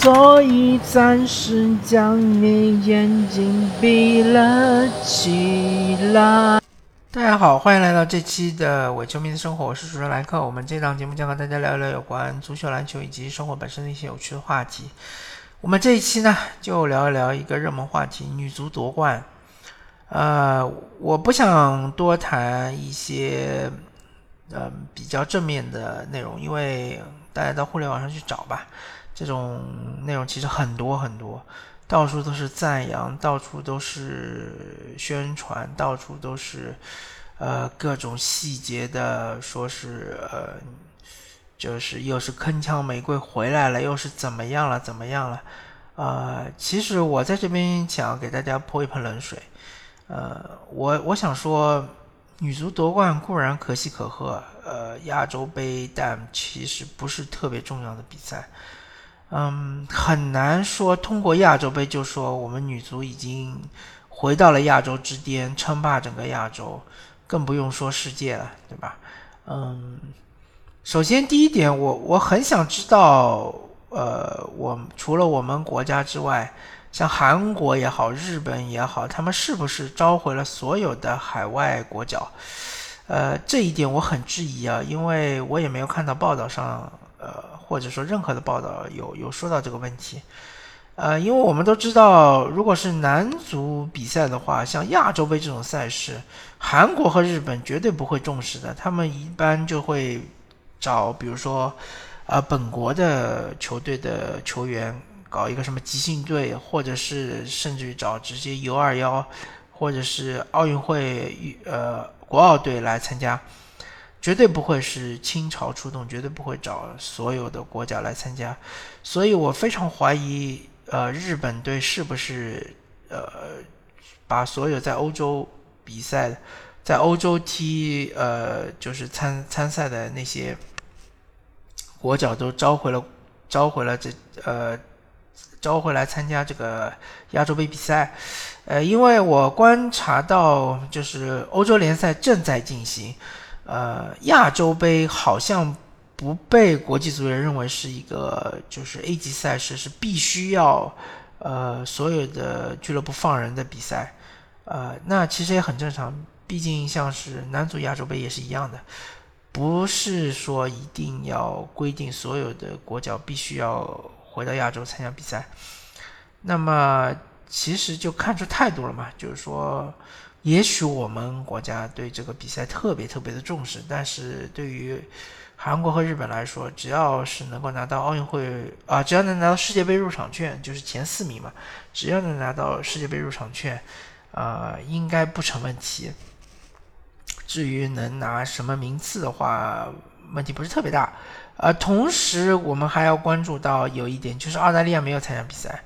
所以暂时将你眼睛闭了起来。大家好，欢迎来到这期的伪球迷的生活，我是主持人莱克。我们这档节目将和大家聊一聊有关足球、篮球以及生活本身的一些有趣的话题。我们这一期呢，就聊一聊一个热门话题——女足夺冠。呃，我不想多谈一些呃比较正面的内容，因为大家到互联网上去找吧。这种内容其实很多很多，到处都是赞扬，到处都是宣传，到处都是呃各种细节的，说是呃就是又是铿锵玫瑰回来了，又是怎么样了，怎么样了？呃，其实我在这边想给大家泼一盆冷水，呃，我我想说，女足夺冠固然可喜可贺，呃，亚洲杯但其实不是特别重要的比赛。嗯，很难说通过亚洲杯就说我们女足已经回到了亚洲之巅，称霸整个亚洲，更不用说世界了，对吧？嗯，首先第一点，我我很想知道，呃，我除了我们国家之外，像韩国也好，日本也好，他们是不是召回了所有的海外国脚？呃，这一点我很质疑啊，因为我也没有看到报道上，呃。或者说任何的报道有有说到这个问题，呃，因为我们都知道，如果是男足比赛的话，像亚洲杯这种赛事，韩国和日本绝对不会重视的，他们一般就会找比如说，呃，本国的球队的球员搞一个什么集训队，或者是甚至于找直接 U 二幺，或者是奥运会呃国奥队来参加。绝对不会是倾巢出动，绝对不会找所有的国家来参加，所以我非常怀疑，呃，日本队是不是呃把所有在欧洲比赛、在欧洲踢呃就是参参赛的那些国脚都召回了，召回了这呃召回来参加这个亚洲杯比赛，呃，因为我观察到就是欧洲联赛正在进行。呃，亚洲杯好像不被国际足联认为是一个就是 A 级赛事，是必须要呃所有的俱乐部放人的比赛。呃，那其实也很正常，毕竟像是男足亚洲杯也是一样的，不是说一定要规定所有的国脚必须要回到亚洲参加比赛。那么其实就看出态度了嘛，就是说。也许我们国家对这个比赛特别特别的重视，但是对于韩国和日本来说，只要是能够拿到奥运会啊，只要能拿到世界杯入场券，就是前四名嘛，只要能拿到世界杯入场券，啊，应该不成问题。至于能拿什么名次的话，问题不是特别大。呃，同时我们还要关注到有一点，就是澳大利亚没有参加比赛。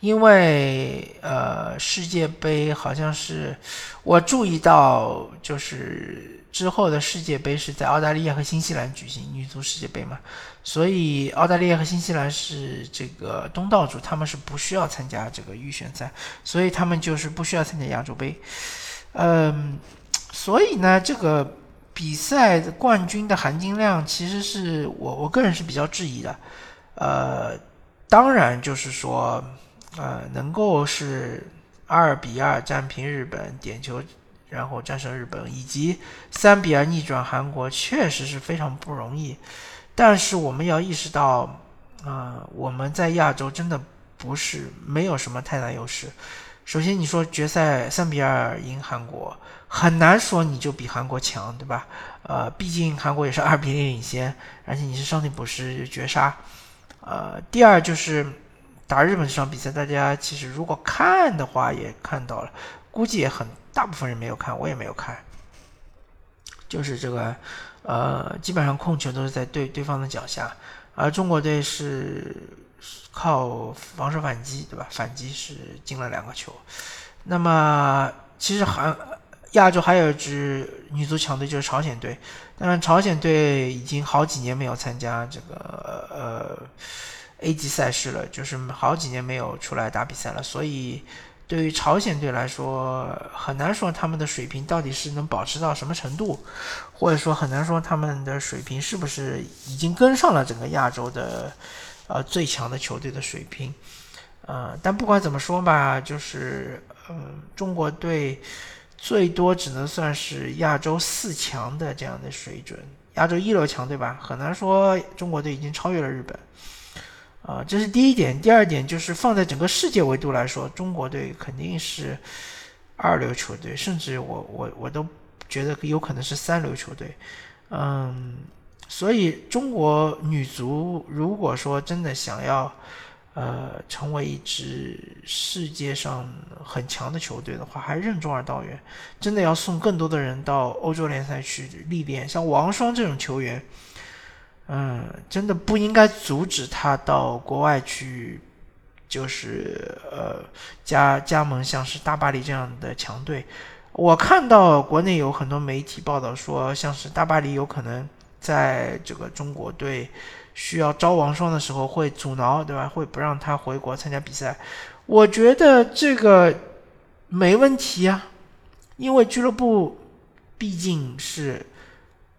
因为呃，世界杯好像是我注意到，就是之后的世界杯是在澳大利亚和新西兰举行女足世界杯嘛，所以澳大利亚和新西兰是这个东道主，他们是不需要参加这个预选赛，所以他们就是不需要参加亚洲杯。嗯，所以呢，这个比赛的冠军的含金量其实是我我个人是比较质疑的。呃，当然就是说。呃，能够是二比二战平日本点球，然后战胜日本，以及三比二逆转韩国，确实是非常不容易。但是我们要意识到，啊，我们在亚洲真的不是没有什么太大优势。首先，你说决赛三比二赢韩国，很难说你就比韩国强，对吧？呃，毕竟韩国也是二比零领先，而且你是上帝捕食绝杀。呃，第二就是。打日本这场比赛，大家其实如果看的话也看到了，估计也很大部分人没有看，我也没有看。就是这个，呃，基本上控球都是在对对方的脚下，而中国队是靠防守反击，对吧？反击是进了两个球。那么其实韩亚洲还有一支女足强队就是朝鲜队，当然朝鲜队已经好几年没有参加这个呃。A 级赛事了，就是好几年没有出来打比赛了，所以对于朝鲜队来说，很难说他们的水平到底是能保持到什么程度，或者说很难说他们的水平是不是已经跟上了整个亚洲的呃最强的球队的水平。呃，但不管怎么说吧，就是嗯，中国队最多只能算是亚洲四强的这样的水准，亚洲一流强队吧，很难说中国队已经超越了日本。啊，这是第一点。第二点就是放在整个世界维度来说，中国队肯定是二流球队，甚至我我我都觉得有可能是三流球队。嗯，所以中国女足如果说真的想要呃成为一支世界上很强的球队的话，还任重而道远，真的要送更多的人到欧洲联赛去历练，像王霜这种球员。嗯，真的不应该阻止他到国外去，就是呃加加盟像是大巴黎这样的强队。我看到国内有很多媒体报道说，像是大巴黎有可能在这个中国队需要招王霜的时候会阻挠，对吧？会不让他回国参加比赛。我觉得这个没问题啊，因为俱乐部毕竟是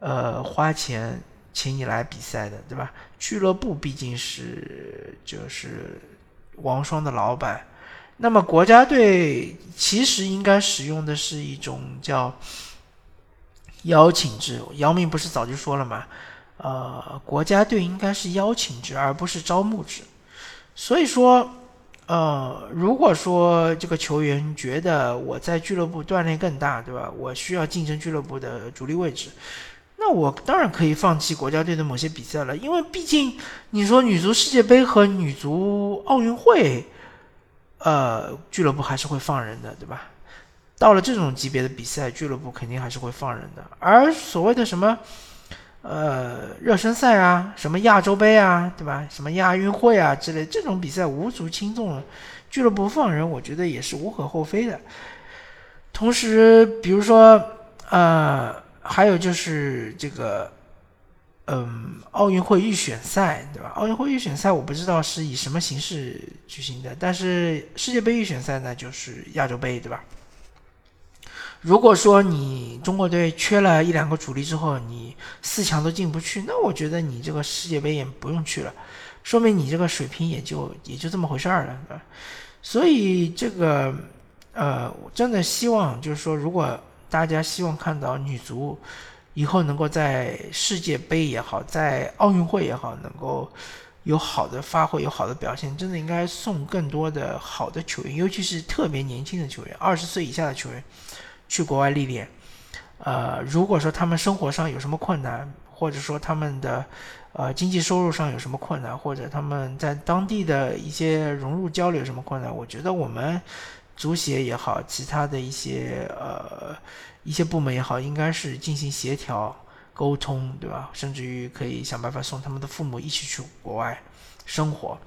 呃花钱。请你来比赛的，对吧？俱乐部毕竟是就是王霜的老板，那么国家队其实应该使用的是一种叫邀请制。姚明不是早就说了吗？呃，国家队应该是邀请制，而不是招募制。所以说，呃，如果说这个球员觉得我在俱乐部锻炼更大，对吧？我需要竞争俱乐部的主力位置。那我当然可以放弃国家队的某些比赛了，因为毕竟你说女足世界杯和女足奥运会，呃，俱乐部还是会放人的，对吧？到了这种级别的比赛，俱乐部肯定还是会放人的。而所谓的什么，呃，热身赛啊，什么亚洲杯啊，对吧？什么亚运会啊之类这种比赛无足轻重，俱乐部放人，我觉得也是无可厚非的。同时，比如说，呃。还有就是这个，嗯，奥运会预选赛，对吧？奥运会预选赛我不知道是以什么形式举行的，但是世界杯预选赛呢，就是亚洲杯，对吧？如果说你中国队缺了一两个主力之后，你四强都进不去，那我觉得你这个世界杯也不用去了，说明你这个水平也就也就这么回事儿了，对吧？所以这个，呃，我真的希望就是说，如果大家希望看到女足以后能够在世界杯也好，在奥运会也好，能够有好的发挥，有好的表现。真的应该送更多的好的球员，尤其是特别年轻的球员，二十岁以下的球员去国外历练。呃，如果说他们生活上有什么困难，或者说他们的呃经济收入上有什么困难，或者他们在当地的一些融入交流有什么困难，我觉得我们。足协也好，其他的一些呃一些部门也好，应该是进行协调沟通，对吧？甚至于可以想办法送他们的父母一起去国外生活，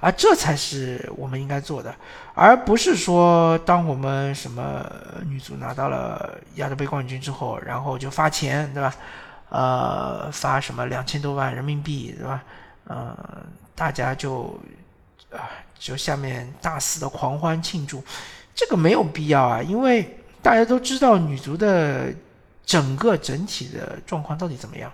而这才是我们应该做的，而不是说当我们什么女足拿到了亚洲杯冠军之后，然后就发钱，对吧？呃，发什么两千多万人民币，对吧？嗯，大家就啊。就下面大肆的狂欢庆祝，这个没有必要啊，因为大家都知道女足的整个整体的状况到底怎么样。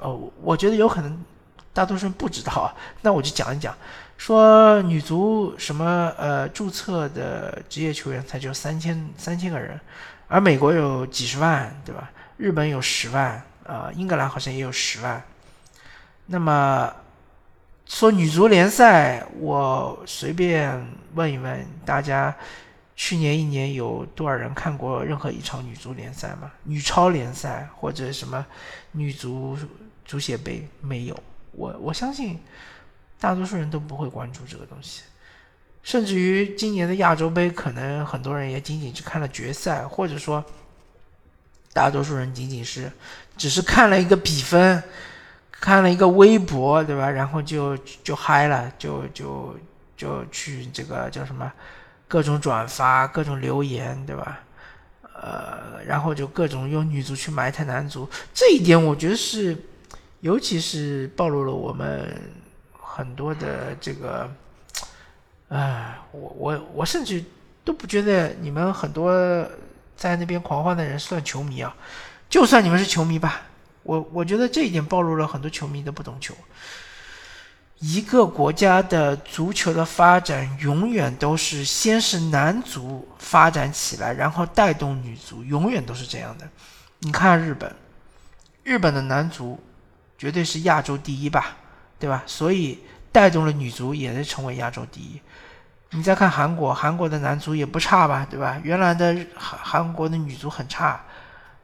哦，我觉得有可能大多数人不知道啊，那我就讲一讲，说女足什么呃注册的职业球员才就三千三千个人，而美国有几十万，对吧？日本有十万，呃，英格兰好像也有十万，那么。说女足联赛，我随便问一问大家，去年一年有多少人看过任何一场女足联赛吗？女超联赛或者什么女足足协杯没有？我我相信大多数人都不会关注这个东西，甚至于今年的亚洲杯，可能很多人也仅仅只看了决赛，或者说大多数人仅仅是只是看了一个比分。看了一个微博，对吧？然后就就嗨了，就就就去这个叫什么，各种转发，各种留言，对吧？呃，然后就各种用女足去埋汰男足，这一点我觉得是，尤其是暴露了我们很多的这个，哎，我我我甚至都不觉得你们很多在那边狂欢的人算球迷啊，就算你们是球迷吧。我我觉得这一点暴露了很多球迷的不懂球。一个国家的足球的发展永远都是先是男足发展起来，然后带动女足，永远都是这样的。你看日本，日本的男足绝对是亚洲第一吧，对吧？所以带动了女足也是成为亚洲第一。你再看韩国，韩国的男足也不差吧，对吧？原来的韩韩国的女足很差，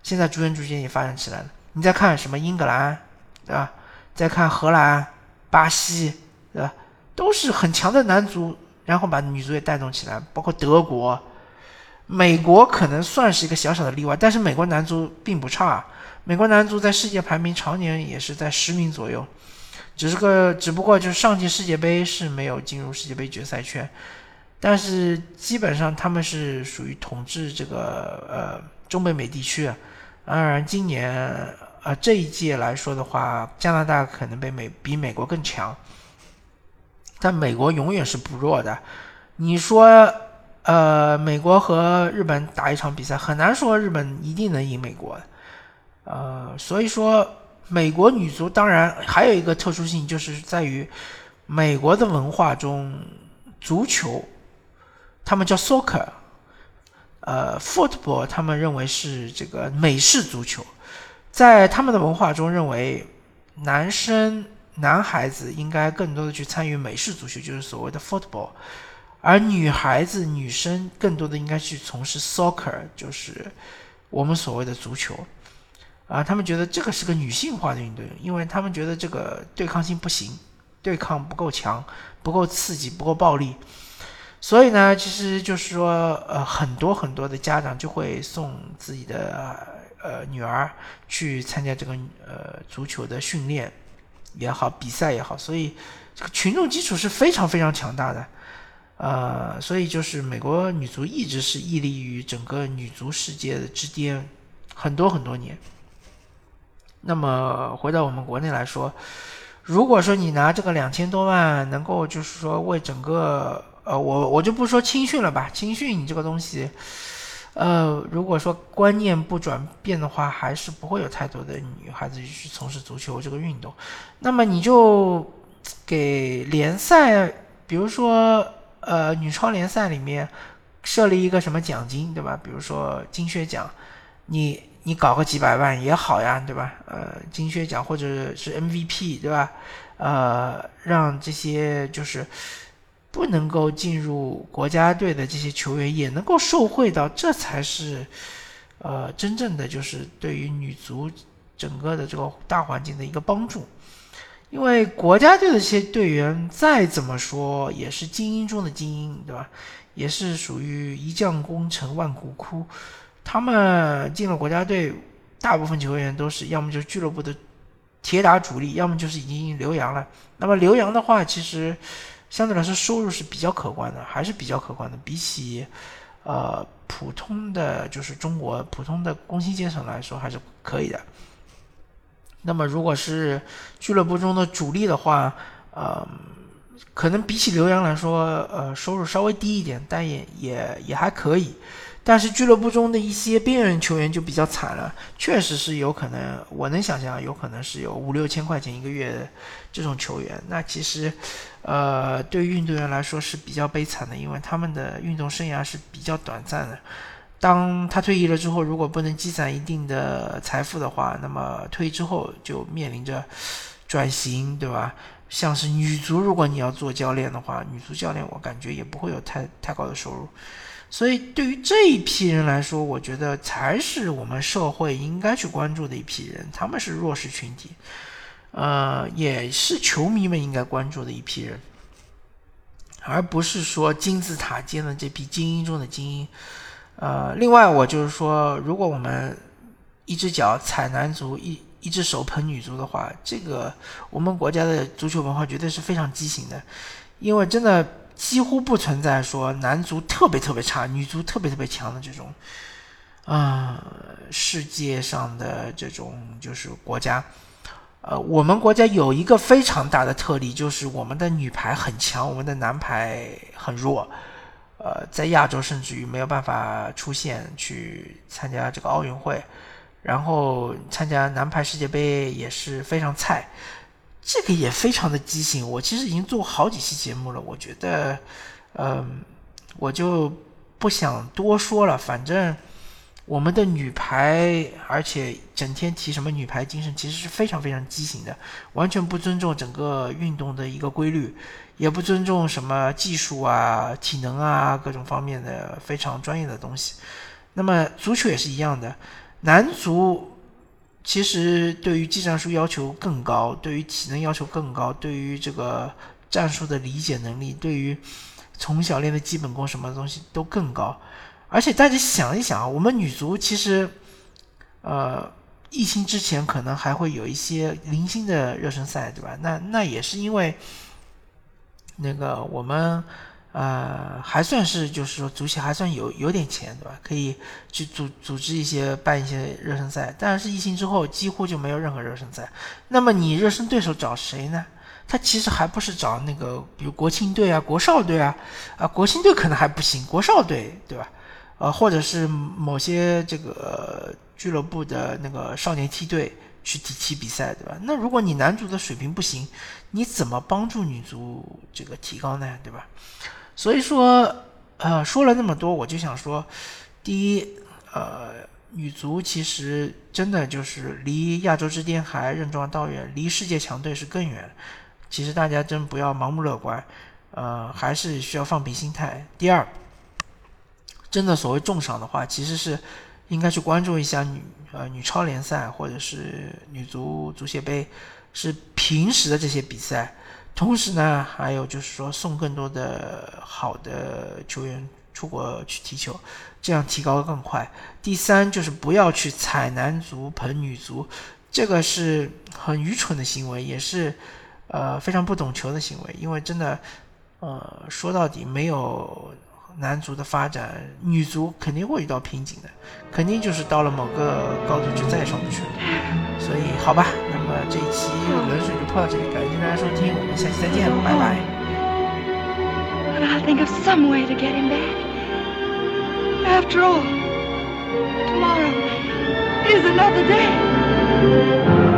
现在逐渐逐渐也发展起来了。你再看什么英格兰，对吧？再看荷兰、巴西，对吧？都是很强的男足，然后把女足也带动起来。包括德国、美国可能算是一个小小的例外，但是美国男足并不差。美国男足在世界排名常年也是在十名左右。只是个，只不过就是上届世界杯是没有进入世界杯决赛圈，但是基本上他们是属于统治这个呃中北美地区。当然，今年呃这一届来说的话，加拿大可能被美比美国更强，但美国永远是不弱的。你说呃美国和日本打一场比赛，很难说日本一定能赢美国。呃，所以说。美国女足当然还有一个特殊性，就是在于美国的文化中，足球他们叫 soccer，呃，football 他们认为是这个美式足球，在他们的文化中认为，男生男孩子应该更多的去参与美式足球，就是所谓的 football，而女孩子女生更多的应该去从事 soccer，就是我们所谓的足球。啊，他们觉得这个是个女性化的运动，因为他们觉得这个对抗性不行，对抗不够强，不够刺激，不够暴力。所以呢，其实就是说，呃，很多很多的家长就会送自己的呃女儿去参加这个呃足球的训练也好，比赛也好，所以这个群众基础是非常非常强大的。呃，所以就是美国女足一直是屹立于整个女足世界的之巅，很多很多年。那么回到我们国内来说，如果说你拿这个两千多万能够就是说为整个呃我我就不说青训了吧，青训你这个东西，呃如果说观念不转变的话，还是不会有太多的女孩子去从事足球这个运动。那么你就给联赛，比如说呃女超联赛里面设立一个什么奖金，对吧？比如说金靴奖，你。你搞个几百万也好呀，对吧？呃，金靴奖或者是 MVP，对吧？呃，让这些就是不能够进入国家队的这些球员也能够受惠到，这才是呃真正的就是对于女足整个的这个大环境的一个帮助。因为国家队的这些队员再怎么说也是精英中的精英，对吧？也是属于一将功成万骨枯。他们进了国家队，大部分球员都是要么就是俱乐部的铁打主力，要么就是已经留洋了。那么留洋的话，其实相对来说收入是比较可观的，还是比较可观的。比起呃普通的就是中国普通的工薪阶层来说，还是可以的。那么如果是俱乐部中的主力的话，呃，可能比起刘洋来说，呃，收入稍微低一点，但也也也还可以。但是俱乐部中的一些边缘球员就比较惨了，确实是有可能，我能想象有可能是有五六千块钱一个月这种球员。那其实，呃，对运动员来说是比较悲惨的，因为他们的运动生涯是比较短暂的。当他退役了之后，如果不能积攒一定的财富的话，那么退役之后就面临着转型，对吧？像是女足，如果你要做教练的话，女足教练我感觉也不会有太太高的收入。所以，对于这一批人来说，我觉得才是我们社会应该去关注的一批人。他们是弱势群体，呃，也是球迷们应该关注的一批人，而不是说金字塔尖的这批精英中的精英。呃，另外，我就是说，如果我们一只脚踩男足，一一只手捧女足的话，这个我们国家的足球文化绝对是非常畸形的，因为真的。几乎不存在说男足特别特别差，女足特别特别强的这种，啊，世界上的这种就是国家，呃，我们国家有一个非常大的特例，就是我们的女排很强，我们的男排很弱，呃，在亚洲甚至于没有办法出现去参加这个奥运会，然后参加男排世界杯也是非常菜。这个也非常的畸形。我其实已经做好几期节目了，我觉得，嗯，我就不想多说了。反正我们的女排，而且整天提什么女排精神，其实是非常非常畸形的，完全不尊重整个运动的一个规律，也不尊重什么技术啊、体能啊各种方面的非常专业的东西。那么足球也是一样的，男足。其实对于技战术要求更高，对于体能要求更高，对于这个战术的理解能力，对于从小练的基本功什么东西都更高。而且大家想一想啊，我们女足其实，呃，疫情之前可能还会有一些零星的热身赛，对吧？那那也是因为那个我们。呃，还算是就是说足协还算有有点钱，对吧？可以去组组织一些办一些热身赛。但是疫情之后几乎就没有任何热身赛。那么你热身对手找谁呢？他其实还不是找那个，比如国青队啊、国少队啊，啊，国青队可能还不行，国少队对吧？呃，或者是某些这个俱乐部的那个少年梯队去踢踢比赛，对吧？那如果你男足的水平不行，你怎么帮助女足这个提高呢？对吧？所以说，呃，说了那么多，我就想说，第一，呃，女足其实真的就是离亚洲之巅还任重道远，离世界强队是更远。其实大家真不要盲目乐观，呃，还是需要放平心态。第二，真的所谓重赏的话，其实是应该去关注一下女呃女超联赛或者是女足足协杯，是平时的这些比赛。同时呢，还有就是说送更多的好的球员出国去踢球，这样提高更快。第三就是不要去踩男足捧女足，这个是很愚蠢的行为，也是呃非常不懂球的行为。因为真的，呃说到底没有男足的发展，女足肯定会遇到瓶颈的，肯定就是到了某个高度就再也上不去了。所以好吧。那么这一期冷水就泡到这里，感谢大家收听，我们下期再见，拜拜。But I'll think of some way to get him back. After all, tomorrow is another day.